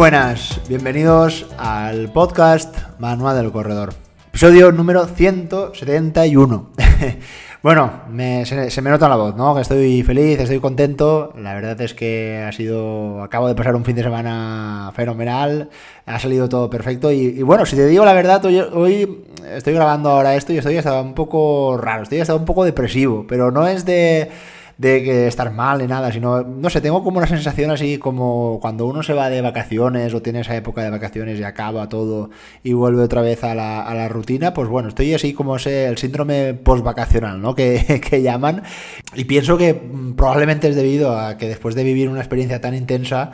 Buenas, bienvenidos al podcast Manual del Corredor. Episodio número 171. bueno, se, me nota la voz, ¿no? Que estoy feliz, estoy contento. La verdad es que ha sido. Acabo de pasar un fin de semana fenomenal. Ha salido todo perfecto. Y, bueno, si te digo la verdad, hoy, hoy, estoy grabando ahora esto y estoy hasta un poco raro. Estoy hasta un poco depresivo. Pero no es de de que estar mal ni nada, sino, no sé, tengo como una sensación así como cuando uno se va de vacaciones o tiene esa época de vacaciones y acaba todo y vuelve otra vez a la, a la rutina, pues bueno, estoy así como ese, el síndrome post-vacacional, ¿no? Que, que llaman. Y pienso que mm, probablemente es debido a que después de vivir una experiencia tan intensa,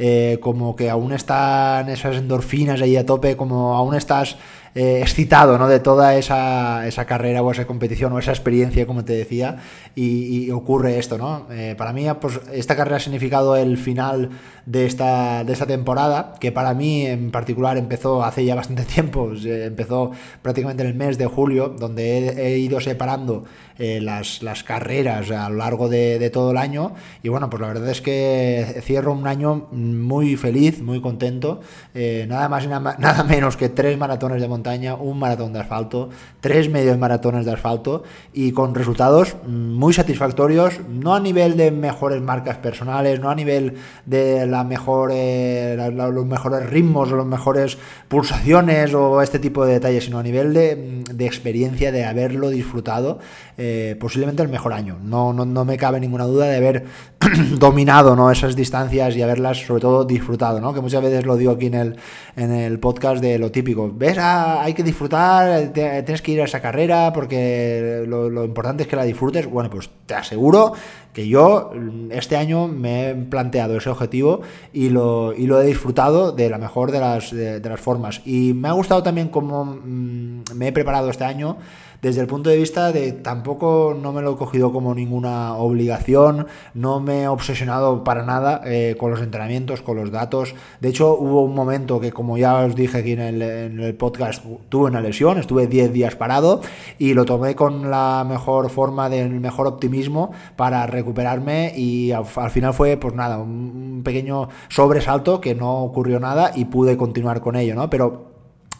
eh, como que aún están esas endorfinas ahí a tope, como aún estás eh, excitado ¿no? de toda esa, esa, carrera o esa competición o esa experiencia, como te decía, y, ocurre esto. ¿no? Eh, para mí, pues, esta carrera ha significado el final de esta, de esta temporada, que para mí en particular empezó hace ya bastante tiempo, empezó prácticamente en el mes de julio, donde he, ido separando las, las, carreras a lo largo de, todo el año, y bueno, pues la verdad es que cierro un año muy feliz, muy contento. Eh, nada más y nada, menos que tres maratones de montaña, un maratón de asfalto, tres medios maratones de asfalto y con resultados muy satisfactorios, no a nivel de mejores marcas personales, no a nivel de la mejor, eh, los mejores ritmos o las mejores pulsaciones o este tipo de detalles, sino a nivel de, experiencia, de haberlo disfrutado, eh, posiblemente el mejor año. No, no, no me cabe ninguna duda de haber dominado ¿no? esas distancias y haberlas sobre todo disfrutado, ¿no? que muchas veces lo digo aquí en el, en el podcast de lo típico. ¿Ves? Ah, hay que disfrutar, tienes que ir a esa carrera porque lo, importante es que la disfrutes. Bueno, pues te aseguro que yo este año me he planteado ese objetivo y lo, y lo he disfrutado de la mejor de las, de, las formas. Y me ha gustado también cómo mm, me he preparado este año desde el punto de vista de tampoco no me lo he cogido como ninguna obligación, no me he obsesionado para nada eh, con los entrenamientos, con los datos. De hecho, hubo un momento que, como ya os dije aquí en el, podcast, tuve una lesión, estuve 10 días parado y lo tomé con la mejor forma, del mejor optimismo para recuperarme y al, final fue, pues nada, un pequeño sobresalto que no ocurrió nada y pude continuar con ello, ¿no? Pero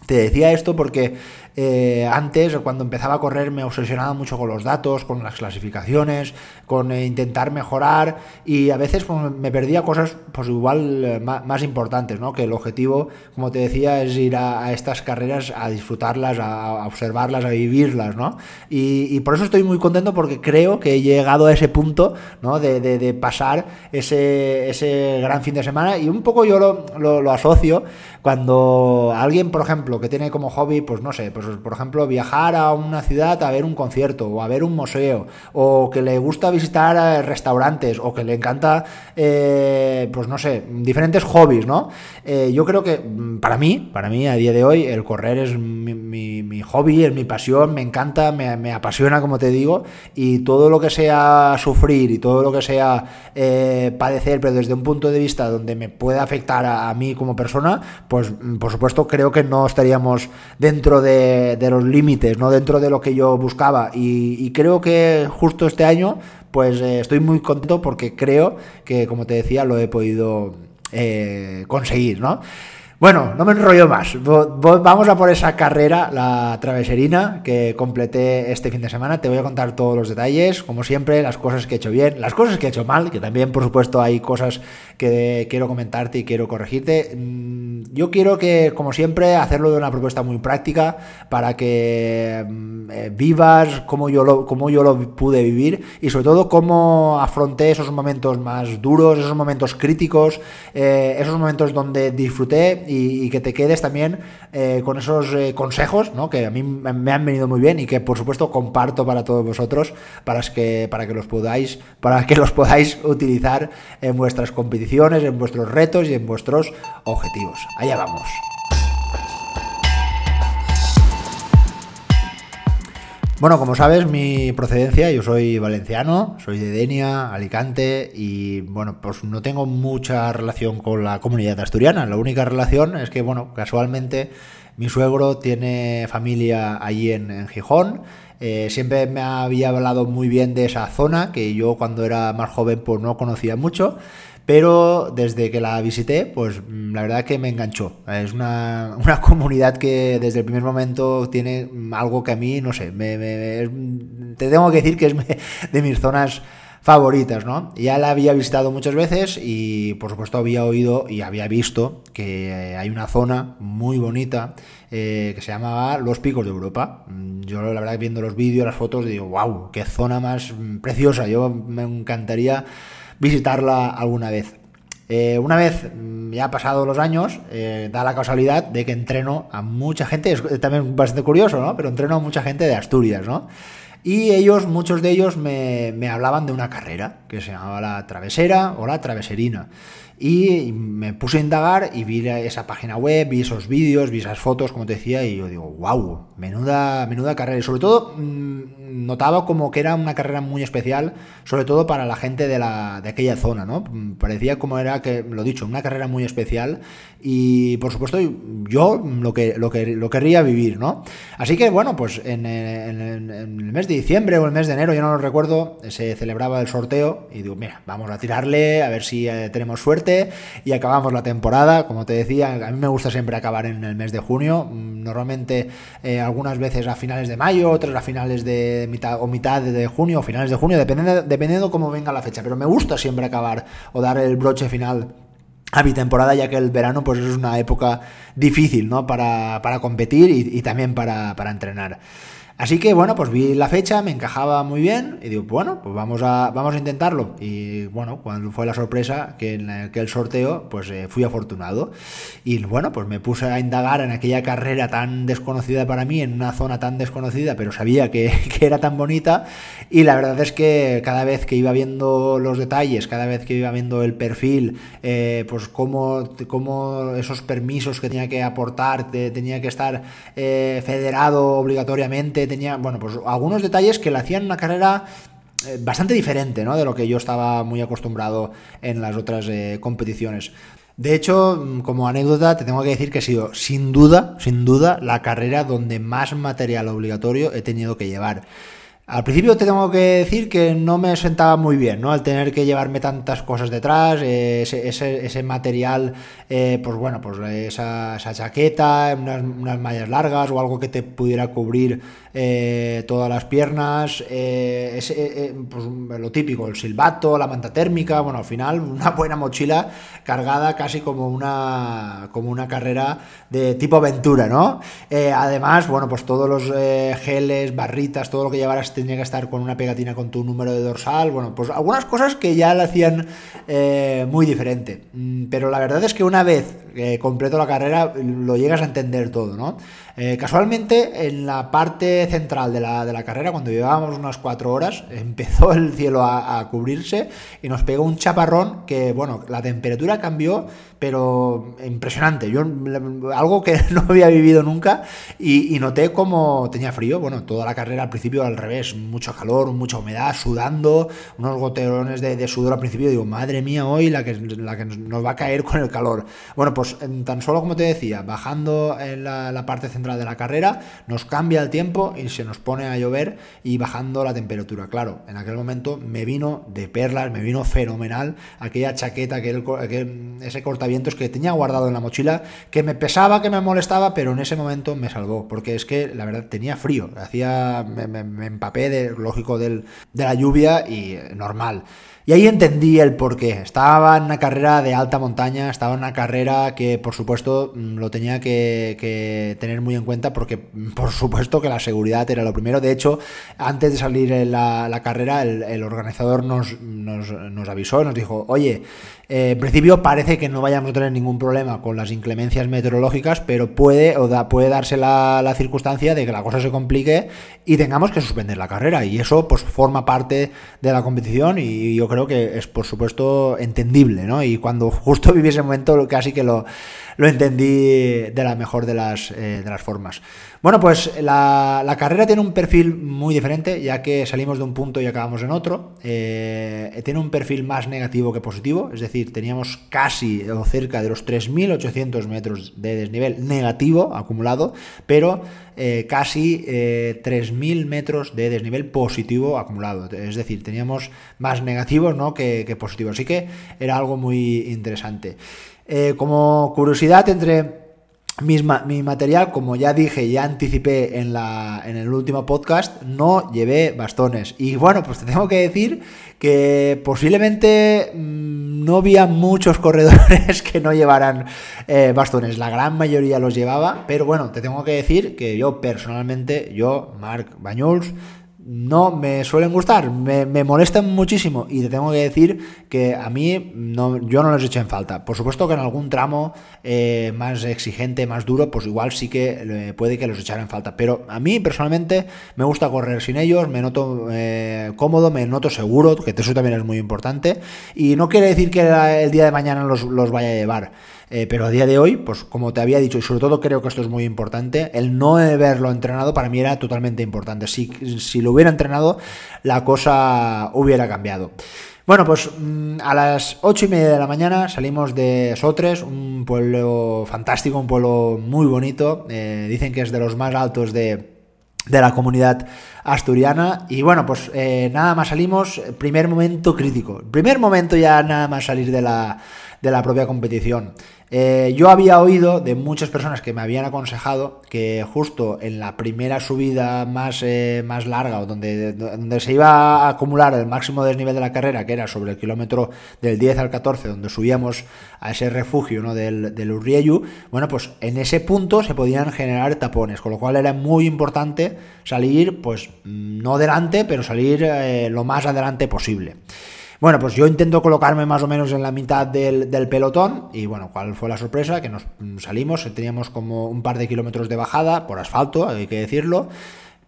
te decía esto porque eh, antes, cuando empezaba a correr, me obsesionaba mucho con los datos, con las clasificaciones, con eh, intentar mejorar y a veces pues, me perdía cosas pues igual eh, más, importantes, ¿no? Que el objetivo, como te decía, es ir a, estas carreras a disfrutarlas, a, observarlas, a vivirlas, ¿no? Y, por eso estoy muy contento porque creo que he llegado a ese punto, ¿no? De, de, pasar ese, ese, gran fin de semana y un poco yo lo, lo asocio cuando alguien, por ejemplo, que tiene como hobby, pues no sé, pues por ejemplo, viajar a una ciudad a ver un concierto o a ver un museo, o que le gusta visitar eh, restaurantes, o que le encanta, eh, pues no sé, diferentes hobbies, ¿no? Eh, yo creo que mm, para mí, para mí a día de hoy, el correr es mi, hobby, es mi pasión, me encanta, me, apasiona, como te digo, y todo lo que sea sufrir y todo lo que sea padecer, pero desde un punto de vista donde me pueda afectar a mí como persona, pues mm, por supuesto creo que no estaríamos dentro de de, los límites, ¿no? Dentro de lo que yo buscaba. Y, creo que justo este año, pues eh, estoy muy contento porque creo que, como te decía, lo he podido eh, conseguir, ¿no? Bueno, no me enrollo más. Vamos a por esa carrera, la traveserina, que completé este fin de semana. Te voy a contar todos los detalles, como siempre, las cosas que he hecho bien, las cosas que he hecho mal, que también, por supuesto, hay cosas que quiero comentarte y quiero corregirte. Mm, yo quiero que, como siempre, hacerlo de una propuesta muy práctica para que mm, eh, vivas como yo, lo, yo lo pude vivir y, sobre todo, cómo afronté esos momentos más duros, esos momentos críticos, eh, esos momentos donde disfruté y, que te quedes también eh, con esos eh, consejos, ¿no? que a mí me han venido muy bien y que por supuesto comparto para todos vosotros para que, para que los podáis, para que los podáis utilizar en vuestras competiciones, en vuestros retos y en vuestros objetivos. Allá vamos. Bueno, como sabes, mi procedencia, yo soy valenciano, soy de Denia, Alicante, y bueno, pues no tengo mucha relación con la comunidad asturiana. La única relación es que, bueno, casualmente mi suegro tiene familia allí en, Gijón. Eh, siempre me había hablado muy bien de esa zona, que yo cuando era más joven pues no conocía mucho pero desde que la visité, pues mm, la verdad que me enganchó. Es una, una comunidad que desde el primer momento tiene algo que a mí, no sé, me, te tengo que decir que es de mis zonas favoritas, ¿no? Ya la había visitado muchas veces y por supuesto había oído y había visto que eh, hay una zona muy bonita eh, que se llamaba Los Picos de Europa. Mm, yo la verdad viendo los vídeos, las fotos, digo, wow, qué zona más preciosa. Yo me encantaría visitarla alguna vez. Eh, una vez mm, ya pasado los años, da la casualidad de que entreno a mucha gente, es también bastante curioso, ¿no? Pero entreno a mucha gente de Asturias, ¿no? Y ellos, muchos de ellos, me, me hablaban de una carrera que se llamaba la travesera o la traveserina. Y me puse a indagar y vi esa página web, vi esos vídeos, vi esas fotos, como te decía, y yo digo, wow, menuda, menuda carrera. Y sobre todo mm, notaba como que era una carrera muy especial, sobre todo para la gente de, la, de aquella zona, ¿no? Parecía como era que, lo dicho, una carrera muy especial y por supuesto yo lo que lo, que, lo querría vivir, ¿no? Así que bueno, pues en, en, el mes de diciembre o el mes de enero, yo no lo recuerdo, se celebraba el sorteo y digo, mira, vamos a tirarle, a ver si eh, tenemos suerte y acabamos la temporada. Como te decía, a mí me gusta siempre acabar en el mes de junio, mm, normalmente eh, algunas veces a finales de mayo, otras a finales de mitad o mitad de junio o finales de junio, dependiendo, dependiendo cómo venga la fecha, pero me gusta siempre acabar o dar el broche final a mi temporada, ya que el verano pues es una época difícil, ¿no? Para, para competir y, y también para, para entrenar. Así que bueno, pues vi la fecha, me encajaba muy bien y digo, bueno, pues vamos a, vamos a intentarlo. Y bueno, cuando fue la sorpresa que en aquel sorteo, pues eh, fui afortunado. Y bueno, pues me puse a indagar en aquella carrera tan desconocida para mí, en una zona tan desconocida, pero sabía que, era tan bonita. Y la verdad es que cada vez que iba viendo los detalles, cada vez que iba viendo el perfil, eh, pues cómo, cómo, esos permisos que tenía que aportar, tenía que estar eh, federado obligatoriamente, tenía, bueno, pues algunos detalles que le hacían una carrera eh, bastante diferente, ¿no? De lo que yo estaba muy acostumbrado en las otras eh, competiciones. De hecho, mm, como anécdota, te tengo que decir que ha sido, sin duda, sin duda, la carrera donde más material obligatorio he tenido que llevar. Al principio te tengo que decir que no me sentaba muy bien, ¿no? Al tener que llevarme tantas cosas detrás, eh, ese, material, eh, pues bueno, pues esa, chaqueta, unas, mallas largas o algo que te pudiera cubrir eh, todas las piernas, ese, pues lo típico, el silbato, la manta térmica, bueno, al final una buena mochila cargada casi como una, como una carrera de tipo aventura, ¿no? además, bueno, pues todos los geles, barritas, todo lo que llevaras tenía que estar con una pegatina con tu número de dorsal, bueno, pues algunas cosas que ya la hacían eh, muy diferente. Mm, pero la verdad es que una vez completo la carrera lo llegas a entender todo, ¿no? Eh, casualmente, en la parte central de la, de la, carrera, cuando llevábamos unas cuatro horas, empezó el cielo a, cubrirse y nos pegó un chaparrón que, bueno, la temperatura cambió, pero impresionante. Yo, algo que no había vivido nunca y, noté como tenía frío. Bueno, toda la carrera al principio al revés, mucho calor, mucha humedad, sudando, unos goterones de, sudor al principio. Digo, madre mía, hoy la que, la que nos va a caer con el calor. Bueno, pues tan solo como te decía, bajando en la parte central de la carrera, nos cambia el tiempo y se nos pone a llover y bajando la temperatura. Claro, en aquel momento me vino de perlas, me vino fenomenal aquella chaqueta, aquel, ese cortavientos que tenía guardado en la mochila, que me pesaba, que me molestaba, pero en ese momento me salvó, porque es que la verdad tenía frío, hacía, me, empapé de, lógico del, de la lluvia y normal. Y ahí entendí el porqué. Estaba en una carrera de alta montaña, estaba en una carrera que por supuesto mm, lo tenía que, tener muy en cuenta porque mm, por supuesto que la seguridad era lo primero. De hecho, antes de salir en la, carrera, el, organizador nos, nos, nos avisó, nos dijo, oye, eh, en principio parece que no vayamos a tener ningún problema con las inclemencias meteorológicas, pero puede, o da, puede darse la, circunstancia de que la cosa se complique y tengamos que suspender la carrera. Y eso pues forma parte de la competición y yo creo que es por supuesto entendible, ¿no? Y cuando justo viví ese momento casi que lo, lo entendí de la mejor de las, eh, las formas. Bueno, pues la, carrera tiene un perfil muy diferente, ya que salimos de un punto y acabamos en otro. Eh, tiene un perfil más negativo que positivo, es decir, teníamos casi o cerca de los 3.800 metros de desnivel negativo acumulado, pero eh, casi 3.000 metros de desnivel positivo acumulado. Es decir, teníamos más negativos ¿no? que, que positivos. Así que era algo muy interesante. como curiosidad, entre mi material, como ya dije, ya anticipé en, la, en el último podcast, no llevé bastones. Y bueno, pues te tengo que decir que posiblemente mm, no había muchos corredores que no llevaran eh, bastones. La gran mayoría los llevaba, pero bueno, te tengo que decir que yo personalmente, yo, Marc Bañuls, no me suelen gustar, me, molestan muchísimo y te tengo que decir que a mí no, yo no los echo en falta. Por supuesto que en algún tramo eh, más exigente, más duro, pues igual sí que eh, puede que los echara en falta. Pero a mí personalmente me gusta correr sin ellos, me noto eh, cómodo, me noto seguro, que eso también es muy importante. Y no quiere decir que el día de mañana los, los vaya a llevar. Eh, pero a día de hoy, pues como te había dicho, y sobre todo creo que esto es muy importante, el no haberlo entrenado para mí era totalmente importante. Si, si lo hubiera entrenado, la cosa hubiera cambiado. Bueno, pues mm, a las ocho y media de la mañana salimos de Sotres, un pueblo fantástico, un pueblo muy bonito. Eh, dicen que es de los más altos de, de la comunidad asturiana. Y bueno, pues eh, nada más salimos, primer momento crítico. Primer momento ya nada más salir de la, de la propia competición. Eh, yo había oído de muchas personas que me habían aconsejado que justo en la primera subida más, eh, más larga, o donde, donde se iba a acumular el máximo desnivel de la carrera, que era sobre el kilómetro del 10 al 14, donde subíamos a ese refugio ¿no? del, del bueno, pues en ese punto se podían generar tapones, con lo cual era muy importante salir, pues no delante, pero salir eh, lo más adelante posible. Bueno, pues yo intento colocarme más o menos en la mitad del, pelotón y bueno, ¿cuál fue la sorpresa? Que nos salimos, teníamos como un par de kilómetros de bajada por asfalto, hay que decirlo,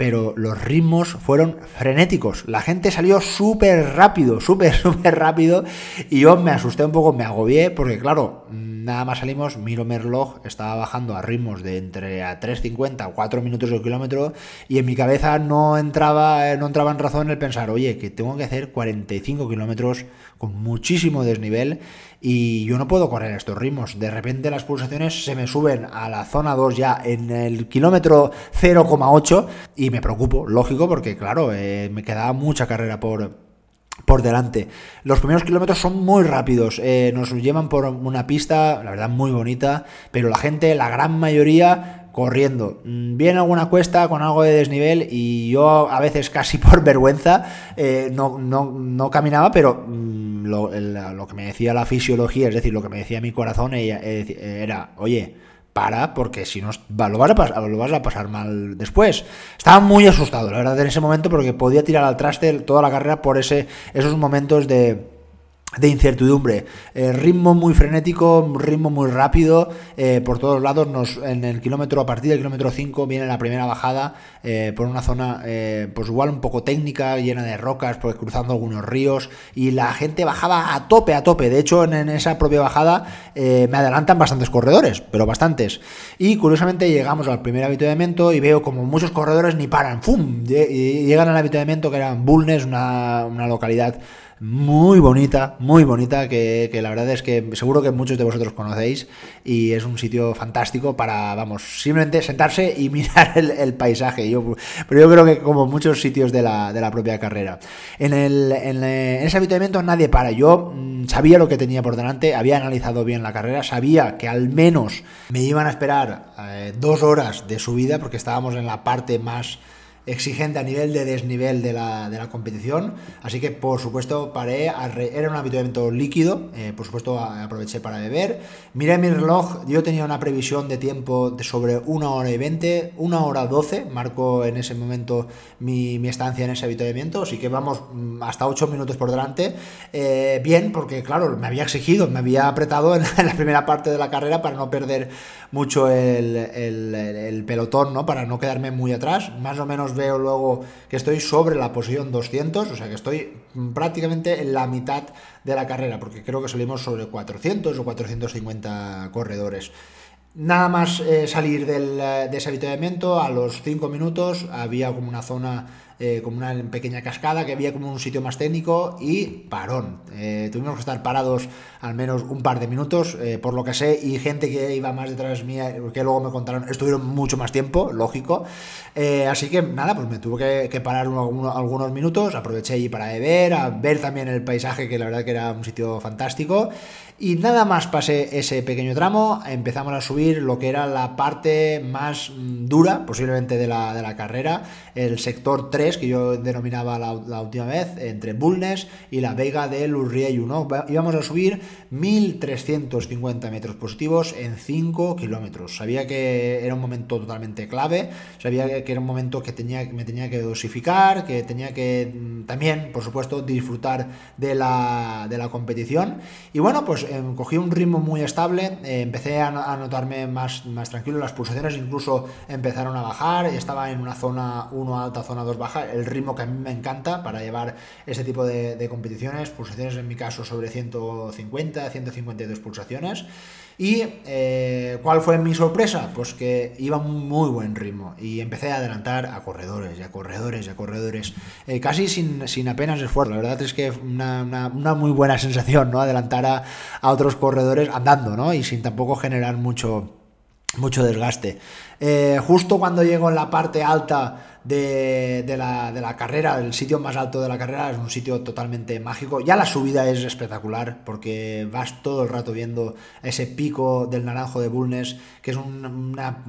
pero los ritmos fueron frenéticos. La gente salió súper rápido, súper, súper rápido y yo me asusté un poco, me agobié porque claro, nada más salimos, miro mi estaba bajando a ritmos de entre a 3.50 o 4 minutos el kilómetro y en mi cabeza no entraba, no entraba en razón el pensar, oye, que tengo que hacer 45 kilómetros con muchísimo desnivel y yo no puedo correr estos ritmos. De repente las pulsaciones se me suben a la zona 2 ya en el kilómetro 0,8 y me preocupo, lógico, porque claro, eh, me quedaba mucha carrera por por delante. Los primeros kilómetros son muy rápidos, eh, nos llevan por una pista, la verdad, muy bonita, pero la gente, la gran mayoría, corriendo. Mm, viene alguna cuesta con algo de desnivel y yo a veces casi por vergüenza eh, no, no, caminaba, pero mm, lo, que me decía la fisiología, es decir, lo que me decía mi corazón era, oye, para, porque si no lo vas, a pasar, lo vas a pasar mal después. Estaba muy asustado, la verdad, en ese momento, porque podía tirar al traste toda la carrera por ese, esos momentos de de incertidumbre. Eh, ritmo muy frenético, ritmo muy rápido, eh, por todos lados. Nos, en el kilómetro, a partir del kilómetro 5, viene la primera bajada eh, por una zona, pues igual un poco técnica, llena de rocas, pues cruzando algunos ríos. Y la gente bajaba a tope, a tope. De hecho, en, esa propia bajada me adelantan bastantes corredores, pero bastantes. Y curiosamente llegamos al primer avituallamiento y veo como muchos corredores ni paran. ¡Fum! Llegan al avituallamiento que era Bulnes, una, una localidad muy bonita, muy bonita, que, la verdad es que seguro que muchos de vosotros conocéis y es un sitio fantástico para, vamos, simplemente sentarse y mirar el, paisaje. Yo, pero yo creo que como muchos sitios de la, de la propia carrera. En, el, en, ese habituamiento nadie para. Yo mm, sabía lo que tenía por delante, había analizado bien la carrera, sabía que al menos me iban a esperar eh, dos horas de subida porque estábamos en la parte más exigente a nivel de desnivel de la, de la competición. Así que, por supuesto, paré. era un habituamiento líquido. Eh, por supuesto, aproveché para beber. Miré mi reloj. Yo tenía una previsión de tiempo de sobre una hora y 20, una hora 12. Marco en ese momento mi, estancia en ese habituamiento. Así que vamos mm, hasta 8 minutos por delante. Eh, bien, porque, claro, me había exigido, me había apretado en, la primera parte de la carrera para no perder mucho el, el, el pelotón, ¿no? Para no quedarme muy atrás. Más o menos veo luego que estoy sobre la posición 200, o sea que estoy prácticamente en la mitad de la carrera, porque creo que salimos sobre 400 o 450 corredores. Nada más eh, salir del, de ese avituallamiento, a los 5 minutos había como una zona eh, como una pequeña cascada, que había como un sitio más técnico y parón. Eh, tuvimos que estar parados al menos un par de minutos, eh, por lo que sé, y gente que iba más detrás mía, que luego me contaron, estuvieron mucho más tiempo, lógico. así que nada, pues me tuve que, parar algunos minutos, aproveché ahí para beber, a ver también el paisaje, que la verdad que era un sitio fantástico. Y nada más pasé ese pequeño tramo, empezamos a subir lo que era la parte más mm, dura, posiblemente de la, de la carrera, el sector 3, que yo denominaba la, última vez, entre Bulnes y la Vega de Lurrieyu, ¿no? Íbamos a subir 1350 metros positivos en 5 kilómetros. Sabía que era un momento totalmente clave, sabía que era un momento que tenía, me tenía que dosificar, que tenía que mm, también, por supuesto, disfrutar de la, de la competición. Y bueno, pues Em, cogí un ritmo muy estable, eh, empecé a, notarme más, más tranquilo, las pulsaciones incluso empezaron a bajar, estaba en una zona 1 alta, zona 2 baja, el ritmo que a mí me encanta para llevar ese tipo de, competiciones, pulsaciones en mi caso sobre 150, 152 pulsaciones. ¿Y eh, cuál fue mi sorpresa? Pues que iba un muy buen ritmo y empecé a adelantar a corredores y a corredores y a corredores, eh, casi sin, sin, apenas esfuerzo. La verdad es que una, una, muy buena sensación, ¿no? Adelantar a, a, otros corredores andando, ¿no? Y sin tampoco generar mucho, mucho desgaste. Eh, justo cuando llego en la parte alta de, la, carrera, el sitio más alto de la carrera, es un sitio totalmente mágico. Ya la subida es espectacular porque vas todo el rato viendo ese pico del naranjo de Bulnes, es una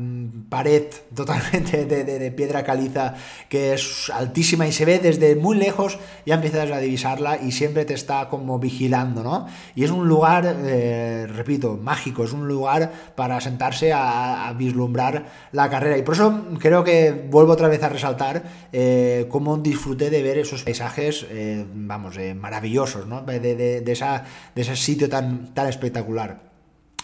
pared totalmente de, piedra caliza que es altísima y se ve desde muy lejos, ya empiezas a divisarla y siempre te está como vigilando, ¿no? Y es un lugar, eh, repito, mágico, es un lugar para sentarse a, vislumbrar la carrera. Y por eso creo que vuelvo otra vez a saltar eh, cómo disfruté de ver esos paisajes, eh, vamos, eh, maravillosos, ¿no? De, de ese sitio tan, tan espectacular.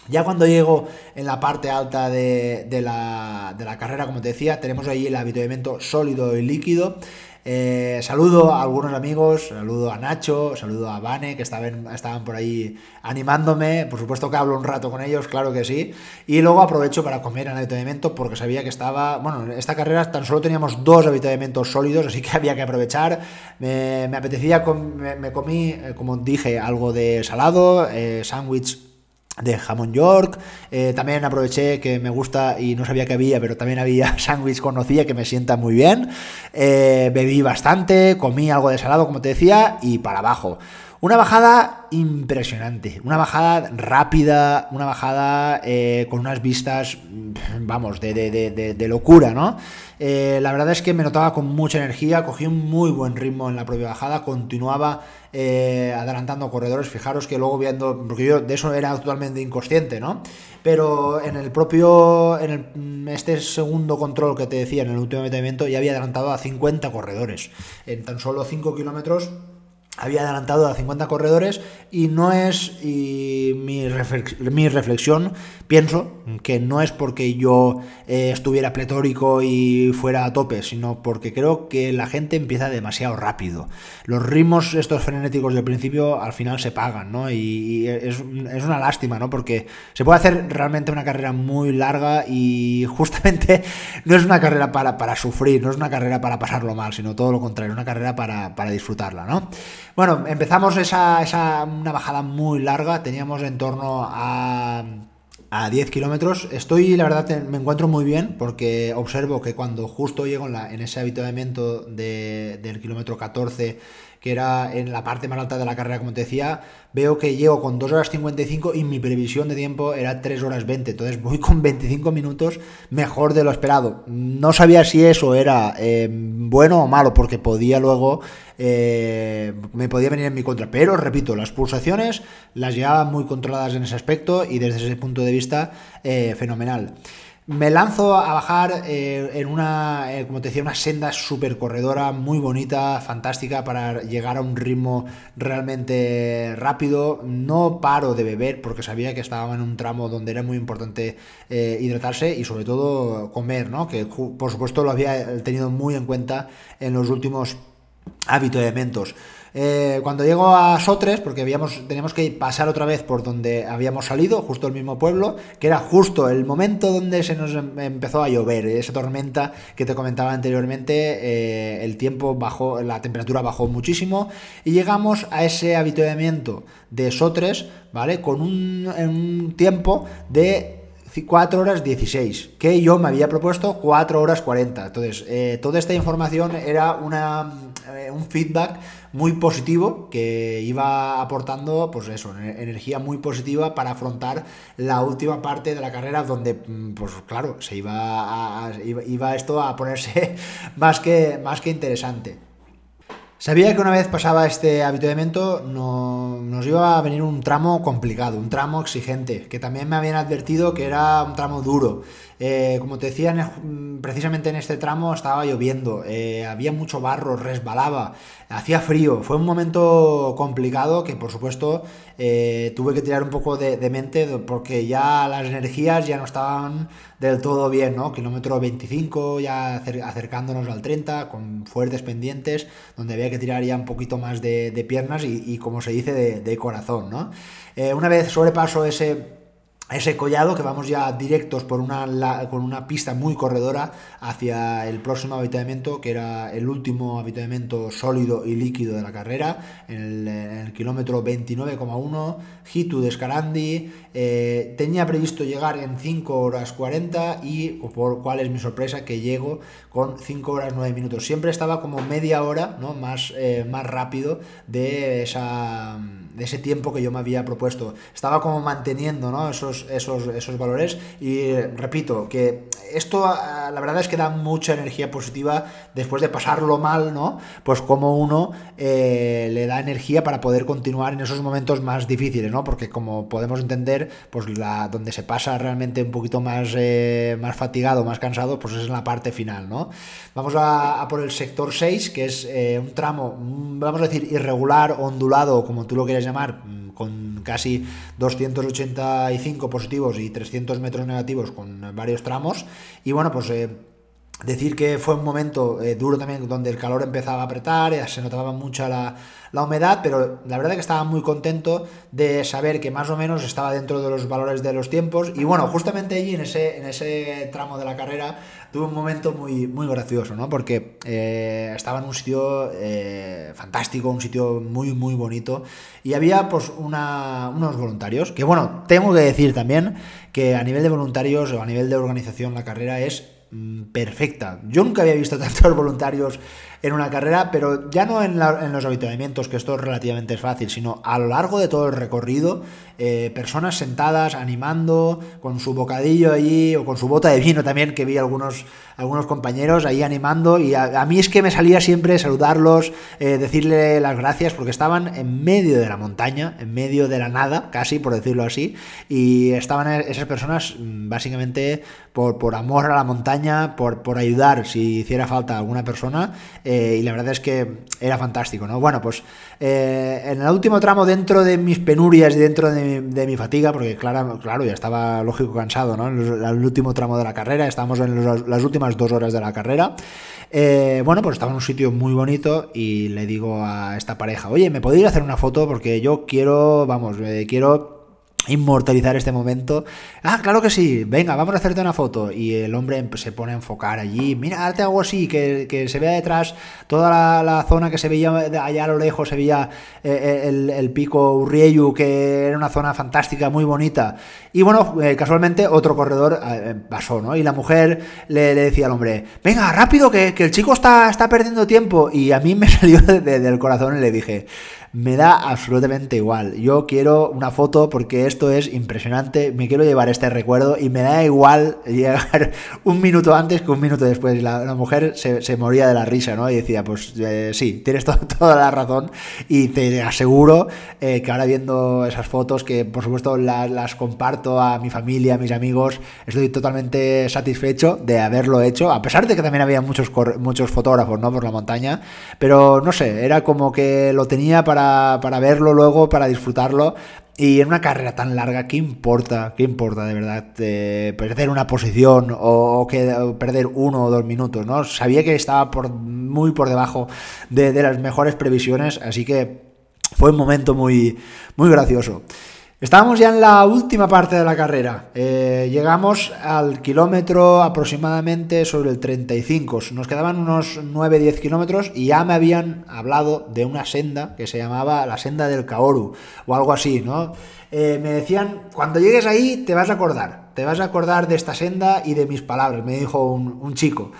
Ya cuando llego en la parte alta de, la, carrera, como te decía, tenemos ahí el habituamiento sólido y líquido. Eh, saludo a algunos amigos, saludo a Nacho, saludo a Vane, que estaban, por ahí animándome. Por supuesto que hablo un rato con ellos, claro que sí. Y luego aprovecho para comer en el avituallamiento porque sabía que estaba. Bueno, en esta carrera tan solo teníamos dos avituallamientos sólidos, así que había que aprovechar. Me, apetecía, me, comí, eh, como dije, algo de salado, eh, sándwich de jamón york. Eh, también aproveché que me gusta y no sabía que había, pero también había sándwich conocía que me sienta muy bien. Eh, bebí bastante, comí algo de salado, como te decía, y para abajo. Una bajada impresionante, una bajada rápida, una bajada eh, con unas vistas, vamos, de, de, locura, ¿no? La verdad es que me notaba con mucha energía, cogí un muy buen ritmo en la propia bajada, continuaba eh, adelantando corredores, fijaros que luego viendo, porque yo de eso era totalmente inconsciente, ¿no? Pero en el propio, en este segundo control que te decía, en el último metimiento, ya había adelantado a 50 corredores, en tan solo 5 kilómetros había adelantado a 50 corredores y no es y mi, reflexión, pienso que no es porque yo eh, estuviera pletórico y fuera a tope, sino porque creo que la gente empieza demasiado rápido. Los ritmos estos frenéticos del principio al final se pagan, ¿no? Y, es, una lástima, ¿no? Porque se puede hacer realmente una carrera muy larga y justamente no es una carrera para, para sufrir, no es una carrera para pasarlo mal, sino todo lo contrario, una carrera para, para disfrutarla, ¿no? Bueno, empezamos esa, esa, una bajada muy larga, teníamos en torno a, a 10 kilómetros. Estoy, la verdad, me encuentro muy bien porque observo que cuando justo llego en, ese habituamiento de, del kilómetro 14 que era en la parte más alta de la carrera, como te decía, veo que llego con 2 horas 55 y mi previsión de tiempo era 3 horas 20. Entonces voy con 25 minutos mejor de lo esperado. No sabía si eso era eh, bueno o malo, porque podía luego, eh, me podía venir en mi contra. Pero repito, las pulsaciones las llevaba muy controladas en ese aspecto y desde ese punto de vista, eh, fenomenal. Me lanzo a bajar eh, en una, eh, como te decía, una senda súper corredora, muy bonita, fantástica para llegar a un ritmo realmente rápido. No paro de beber porque sabía que estaba en un tramo donde era muy importante eh, hidratarse y sobre todo comer, ¿no? Que por supuesto lo había tenido muy en cuenta en los últimos hábitos de mentos. Eh, cuando llego a Sotres, porque teníamos que pasar otra vez por donde habíamos salido, justo el mismo pueblo, que era justo el momento donde se nos em, empezó a llover, esa tormenta que te comentaba anteriormente, eh, el tiempo bajó, la temperatura bajó muchísimo y llegamos a ese habituamiento de Sotres, ¿vale? Con un tiempo de 4 horas 16, que yo me había propuesto 4 horas 40. Entonces, eh, toda esta información era una, eh, un feedback muy positivo que iba aportando, pues eso, energía muy positiva para afrontar la última parte de la carrera donde, mm, pues claro, se iba, a, iba, esto a ponerse más que, más que interesante. Sabía que una vez pasaba este habituamiento no, nos iba a venir un tramo complicado, un tramo exigente, que también me habían advertido que era un tramo duro. Eh, como te decía, mm, precisamente en este tramo estaba lloviendo, eh, había mucho barro, resbalaba, hacía frío. Fue un momento complicado que, por supuesto, eh, tuve que tirar un poco de, mente porque ya las energías ya no estaban del todo bien, ¿no? Kilómetro 25, ya acercándonos al 30, con fuertes pendientes, donde había que tirar ya un poquito más de, piernas y, como se dice, de, corazón, ¿no? una vez sobrepaso ese ese collado que vamos ya directos por una, con una pista muy corredora hacia el próximo avituallamiento que era el último avituallamiento sólido y líquido de la carrera en el, kilómetro 29,1 Hitu de Escarandi eh, tenía previsto llegar en 5 horas 40 y por cuál es mi sorpresa que llego con 5 horas 9 minutos siempre estaba como media hora ¿no? más, eh, más rápido de esa de ese tiempo que yo me había propuesto. Estaba como manteniendo esos, esos, esos valores y repito que esto ah, la verdad es que da mucha energía positiva después de pasarlo mal, ¿no? Pues como uno eh, le da energía para poder continuar en esos momentos más difíciles, ¿no? Porque como podemos entender, pues la, donde se pasa realmente un poquito más, eh, más fatigado, más cansado, pues es en la parte final, ¿no? Vamos a, por el sector 6, que es eh, un tramo, mm, vamos a decir, irregular, ondulado, como tú lo quieres llamar, mm, con casi 285 positivos y 300 metros negativos con varios tramos. Y bueno, pues... Eh, decir que fue un momento eh, duro también donde el calor empezaba a apretar, eh, se notaba mucha la, la, humedad, pero la verdad que estaba muy contento de saber que más o menos estaba dentro de los valores de los tiempos y bueno, justamente allí en ese, en ese tramo de la carrera tuve un momento muy, muy gracioso, ¿no? Porque eh, estaba en un sitio fantástico, un sitio muy, muy bonito. Y había pues unos voluntarios, que bueno, tengo que decir también que a nivel de voluntarios o a nivel de organización la carrera es perfecta. Yo nunca había visto tantos voluntarios en una carrera, pero ya no en, los habituamientos, que esto es relativamente fácil, sino a lo largo de todo el recorrido, eh, personas sentadas, animando, con su bocadillo allí, o con su bota de vino también, que vi algunos, algunos compañeros ahí animando, y a, mí es que me salía siempre saludarlos, eh, decirle las gracias, porque estaban en medio de la montaña, en medio de la nada, casi, por decirlo así, y estaban esas personas mm, básicamente por, por amor a la montaña, por, por ayudar si hiciera falta alguna persona, eh, y la verdad es que era fantástico, ¿no? Bueno, pues eh, en el último tramo, dentro de mis penurias y dentro de mi, fatiga, porque claro, claro, ya estaba lógico cansado, ¿no? En el, último tramo de la carrera, estábamos en las últimas dos horas de la carrera. Eh, bueno, pues estaba en un sitio muy bonito y le digo a esta pareja, oye, ¿me podéis hacer una foto? Porque yo quiero, vamos, quiero inmortalizar este momento. Ah, claro que sí, venga, vamos a hacerte una foto. Y el hombre se pone a enfocar allí, mira, hazte algo así, que, se vea detrás toda la, zona que se veía allá a lo lejos, se veía eh, eh, el, pico Urrieyu, que era una zona fantástica, muy bonita. Y bueno, eh, casualmente otro corredor pasó, ¿no? Y la mujer le, decía al hombre, venga, rápido, que, el chico está, está perdiendo tiempo. Y a mí me salió del corazón y le dije, me da absolutamente igual. Yo quiero una foto porque esto es impresionante, me quiero llevar este recuerdo y me da igual llegar un minuto antes que un minuto después. La, mujer se, moría de la risa, ¿no? Y decía, pues eh, sí, tienes toda la razón y te aseguro eh, que ahora viendo esas fotos, que por supuesto las, comparto a mi familia, a mis amigos, estoy totalmente satisfecho de haberlo hecho, a pesar de que también había muchos, muchos fotógrafos, ¿no? Por la montaña, pero no sé, era como que lo tenía para para, verlo luego, para disfrutarlo. Y en una carrera tan larga, ¿qué importa? ¿Qué importa de verdad perder una posición o, que, perder uno o dos minutos? ¿no? Sabía que estaba por, muy por debajo de, de las mejores previsiones, así que fue un momento muy, muy gracioso. Estábamos ya en la última parte de la carrera. Eh, llegamos al kilómetro aproximadamente sobre el 35. Nos quedaban unos 9-10 kilómetros y ya me habían hablado de una senda que se llamaba la senda del Kaoru o algo así, ¿no? Eh, me decían, cuando llegues ahí te vas a acordar, te vas a acordar de esta senda y de mis palabras, me dijo un, un chico.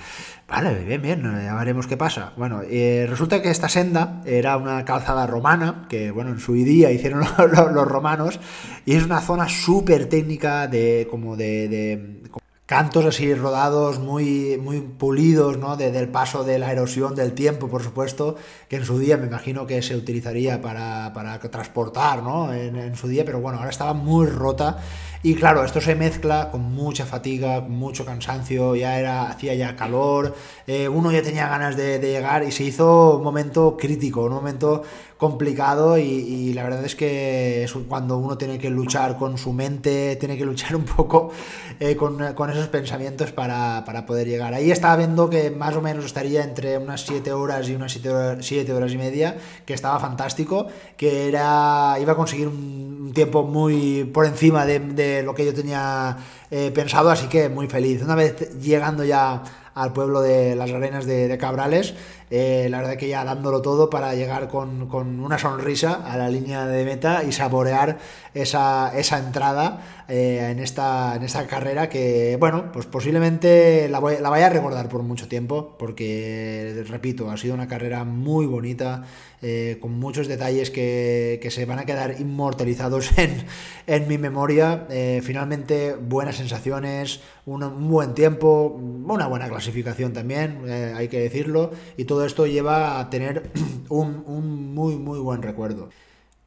Vale, bien, bien, ya veremos qué pasa. Bueno, eh, resulta que esta senda era una calzada romana, que bueno, en su día hicieron los, romanos, y es una zona súper técnica de como de, cantos así rodados, muy, muy pulidos, ¿no? del paso de la erosión del tiempo, por supuesto, que en su día me imagino que se utilizaría para, para transportar, ¿no? En, en, su día, pero bueno, ahora estaba muy rota y claro, esto se mezcla con mucha fatiga, con mucho cansancio, ya era, hacía ya calor, eh, uno ya tenía ganas de, llegar y se hizo un momento crítico, un momento complicado y, la verdad es que es cuando uno tiene que luchar con su mente, tiene que luchar un poco eh, con, esos pensamientos para, poder llegar. Ahí estaba viendo que más o menos estaría entre unas 7 horas y unas 7 horas, horas y media, que estaba fantástico, que era iba a conseguir un tiempo muy por encima de lo que yo tenía eh, pensado, así que muy feliz. Una vez llegando ya al pueblo de las arenas de, Cabrales, eh, la verdad que ya dándolo todo para llegar con, una sonrisa a la línea de meta y saborear esa, esa entrada eh, en, esta, en esta carrera que, bueno, pues posiblemente la, la vaya a recordar por mucho tiempo, porque, repito, ha sido una carrera muy bonita. Eh, con muchos detalles que, se van a quedar inmortalizados en, mi memoria. Eh, finalmente, buenas sensaciones, un, buen tiempo, una buena clasificación también, hay que decirlo, y todo esto lleva a tener un, un muy, muy buen recuerdo.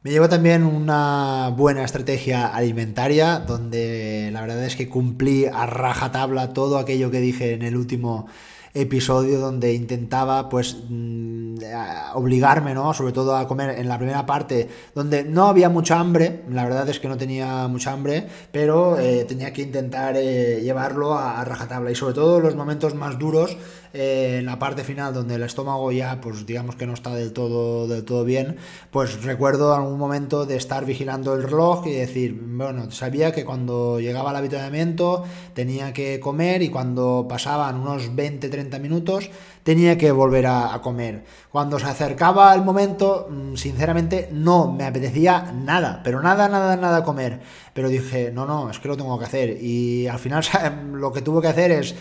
Me llevo también una buena estrategia alimentaria, donde la verdad es que cumplí a rajatabla todo aquello que dije en el último episodio donde intentaba pues mm, obligarme, ¿no? Sobre todo a comer en la primera parte donde no había mucha hambre, la verdad es que no tenía mucha hambre, pero eh, tenía que intentar eh, llevarlo a, rajatabla y sobre todo los momentos más duros eh, en la parte final donde el estómago ya pues digamos que no está del todo del todo bien, pues recuerdo algún momento de estar vigilando el reloj y decir, bueno, sabía que cuando llegaba al habituamiento tenía que comer y cuando pasaban unos 20 30 minutos, tenía que volver a, comer. Cuando se acercaba el momento, mm, sinceramente no me apetecía nada, pero nada, nada, nada comer. Pero dije, no, no, es que lo tengo que hacer. Y al final lo que tuve que hacer es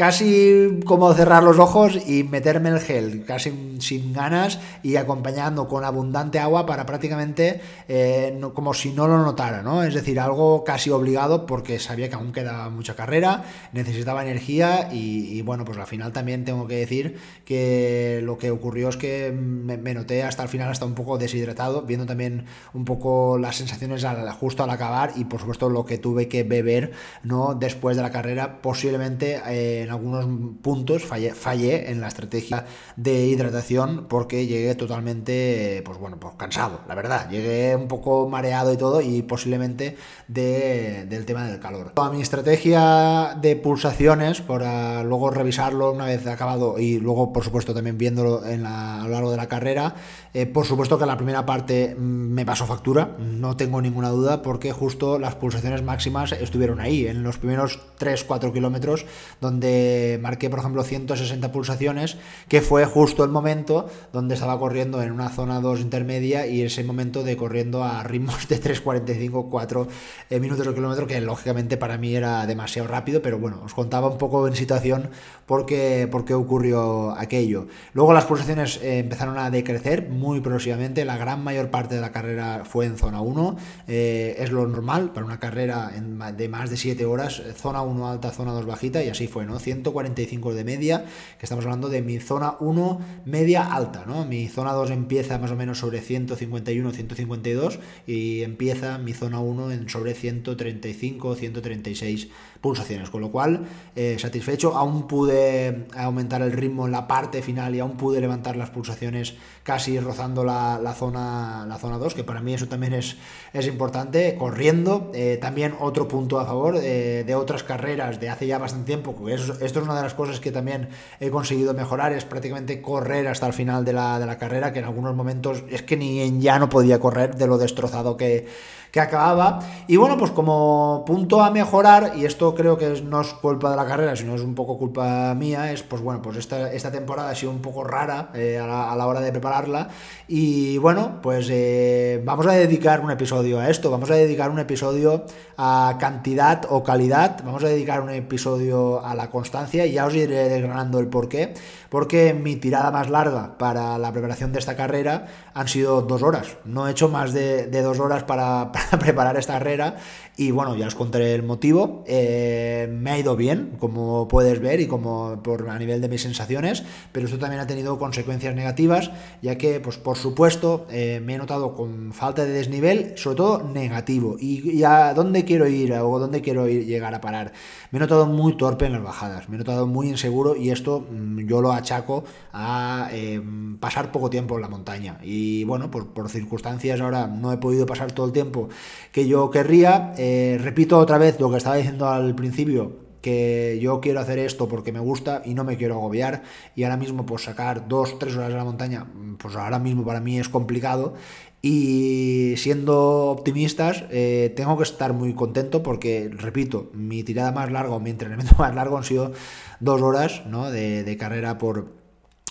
casi como cerrar los ojos y meterme el gel, casi sin ganas y acompañando con abundante agua para prácticamente eh, como si no lo notara, ¿no? Es decir, algo casi obligado porque sabía que aún quedaba mucha carrera, necesitaba energía y, bueno, pues al final también tengo que decir que lo que ocurrió es que me, noté hasta el final hasta un poco deshidratado, viendo también un poco las sensaciones justo al acabar y por supuesto lo que tuve que beber, ¿no? Después de la carrera, posiblemente... Eh, algunos puntos fallé, fallé en la estrategia de hidratación porque llegué totalmente, pues bueno, pues cansado, la verdad. Llegué un poco mareado y todo y posiblemente del tema del calor. A mi estrategia de pulsaciones, para luego revisarlo una vez acabado y luego, por supuesto, también viéndolo en a lo largo de la carrera, eh, por supuesto que la primera parte mm, me pasó factura, no tengo ninguna duda, porque justo las pulsaciones máximas estuvieron ahí, en los primeros 3-4 kilómetros, donde marqué, por ejemplo, 160 pulsaciones, que fue justo el momento donde estaba corriendo en una zona 2 intermedia y ese momento de corriendo a ritmos de 3.45, 4 eh, minutos al kilómetro, que lógicamente para mí era demasiado rápido, pero bueno, os contaba un poco en situación porque, porque ocurrió aquello. Luego las pulsaciones eh, empezaron a decrecer muy progresivamente, la gran mayor parte de la carrera fue en zona 1, eh, es lo normal para una carrera de más de 7 horas, zona 1 alta, zona 2 bajita, y así fue, ¿no? 145 de media, que estamos hablando de mi zona 1 media alta, ¿no? Mi zona 2 empieza más o menos sobre 151, 152 y empieza mi zona 1 en sobre 135, 136 pulsaciones, con lo cual eh, satisfecho, aún pude aumentar el ritmo en la parte final y aún pude levantar las pulsaciones casi rozando la, zona la zona 2, que para mí eso también es, es importante, corriendo, eh, también otro punto a favor eh, de otras carreras de hace ya bastante tiempo, esto es una de las cosas que también he conseguido mejorar, es prácticamente correr hasta el final de la, de la carrera, que en algunos momentos es que ni en ya no podía correr de lo destrozado que que acababa. Y bueno, pues como punto a mejorar, y esto creo que no es culpa de la carrera, sino es un poco culpa mía, es pues bueno, pues esta, esta temporada ha sido un poco rara eh, a, la, hora de prepararla. Y bueno, pues eh, vamos a dedicar un episodio a esto, vamos a dedicar un episodio a cantidad o calidad, vamos a dedicar un episodio a la constancia y ya os iré desgranando el por qué. Porque mi tirada más larga para la preparación de esta carrera han sido dos horas. No he hecho más de, de dos horas para preparar esta carrera y bueno, ya os contaré el motivo. Eh, me ha ido bien, como puedes ver y como por a nivel de mis sensaciones, pero esto también ha tenido consecuencias negativas, ya que, pues por supuesto, eh, me he notado con falta de desnivel, sobre todo negativo. Y, a dónde quiero ir o dónde quiero ir, llegar a parar. Me he notado muy torpe en las bajadas, me he notado muy inseguro y esto mm, yo lo achaco a em, pasar poco tiempo en la montaña. Y bueno, por, circunstancias ahora no he podido pasar todo el tiempo que yo querría. Eh, repito otra vez lo que estaba diciendo al principio, que yo quiero hacer esto porque me gusta y no me quiero agobiar y ahora mismo pues sacar dos, tres horas de la montaña, pues ahora mismo para mí es complicado y siendo optimistas eh, tengo que estar muy contento porque, repito, mi tirada más larga o mi entrenamiento más largo han sido dos horas ¿no? de carrera por,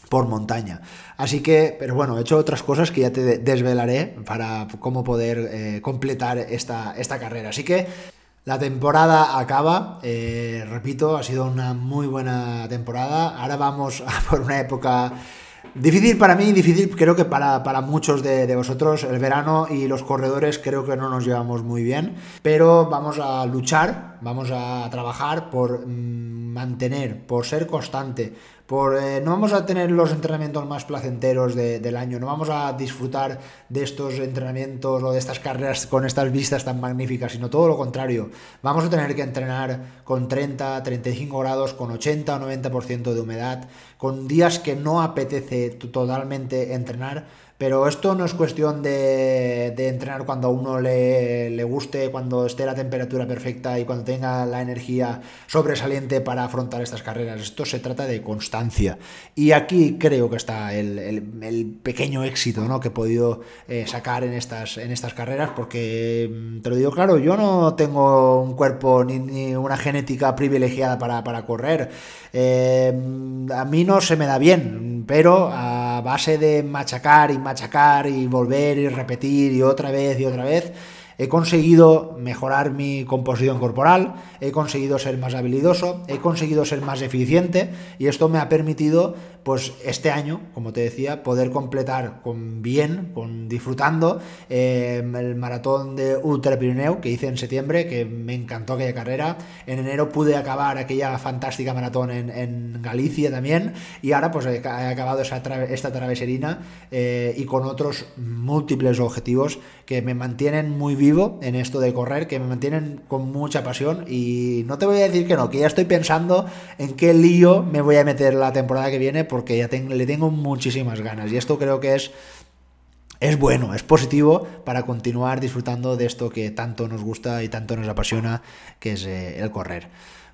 por montaña. Así que, pero bueno, he hecho otras cosas que ya te desvelaré para cómo poder eh, completar esta, esta carrera. Así que la temporada acaba, eh, repito, ha sido una muy buena temporada. Ahora vamos por una época Difícil para mí, difícil creo que para, muchos de, vosotros. El verano y los corredores creo que no nos llevamos muy bien, pero vamos a luchar, vamos a trabajar por mm, mantener, por ser constante, por, eh, no vamos a tener los entrenamientos más placenteros del año, no vamos a disfrutar de estos entrenamientos o de estas carreras con estas vistas tan magníficas, sino todo lo contrario. Vamos a tener que entrenar con 30, 35 grados, con 80 o 90% de humedad, con días que no apetece totalmente entrenar pero esto no es cuestión de, entrenar cuando a uno le, le, guste, cuando esté la temperatura perfecta y cuando tenga la energía sobresaliente para afrontar estas carreras. Esto se trata de constancia. Y aquí creo que está el, pequeño éxito ¿no? que he podido eh, sacar en estas, en estas carreras, porque mm, te lo digo claro, yo no tengo un cuerpo ni, una genética privilegiada para, correr. Eh, a mí no se me da bien, pero a base de machacar y machacar y volver y repetir y otra vez y otra vez, he conseguido mejorar mi composición corporal, he conseguido ser más habilidoso, he conseguido ser más eficiente y esto me ha permitido pues este año, como te decía, poder completar con bien, con disfrutando eh, el maratón de Ultra Pirineo que hice en septiembre, que me encantó aquella carrera. En enero pude acabar aquella fantástica maratón en, Galicia también, y ahora pues he, acabado esta traveserina eh, y con otros múltiples objetivos que me mantienen muy vivo en esto de correr, que me mantienen con mucha pasión y no te voy a decir que no, que ya estoy pensando en qué lío me voy a meter la temporada que viene porque ya le tengo muchísimas ganas. Y esto creo que es, es bueno, es positivo para continuar disfrutando de esto que tanto nos gusta y tanto nos apasiona, que es eh, el correr.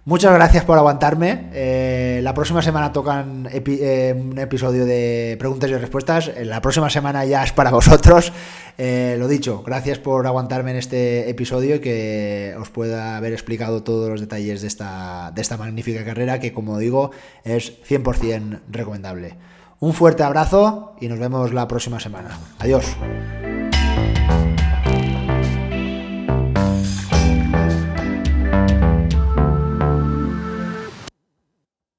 Muchas gracias por aguantarme. Eh, la próxima semana tocan eh, un episodio de preguntas y respuestas. La próxima semana ya es para vosotros. lo dicho, gracias por aguantarme en este episodio y que os pueda haber explicado todos los detalles de esta, de esta magnífica carrera que, como digo, es 100% recomendable. Un fuerte abrazo y nos vemos la próxima semana. Adiós.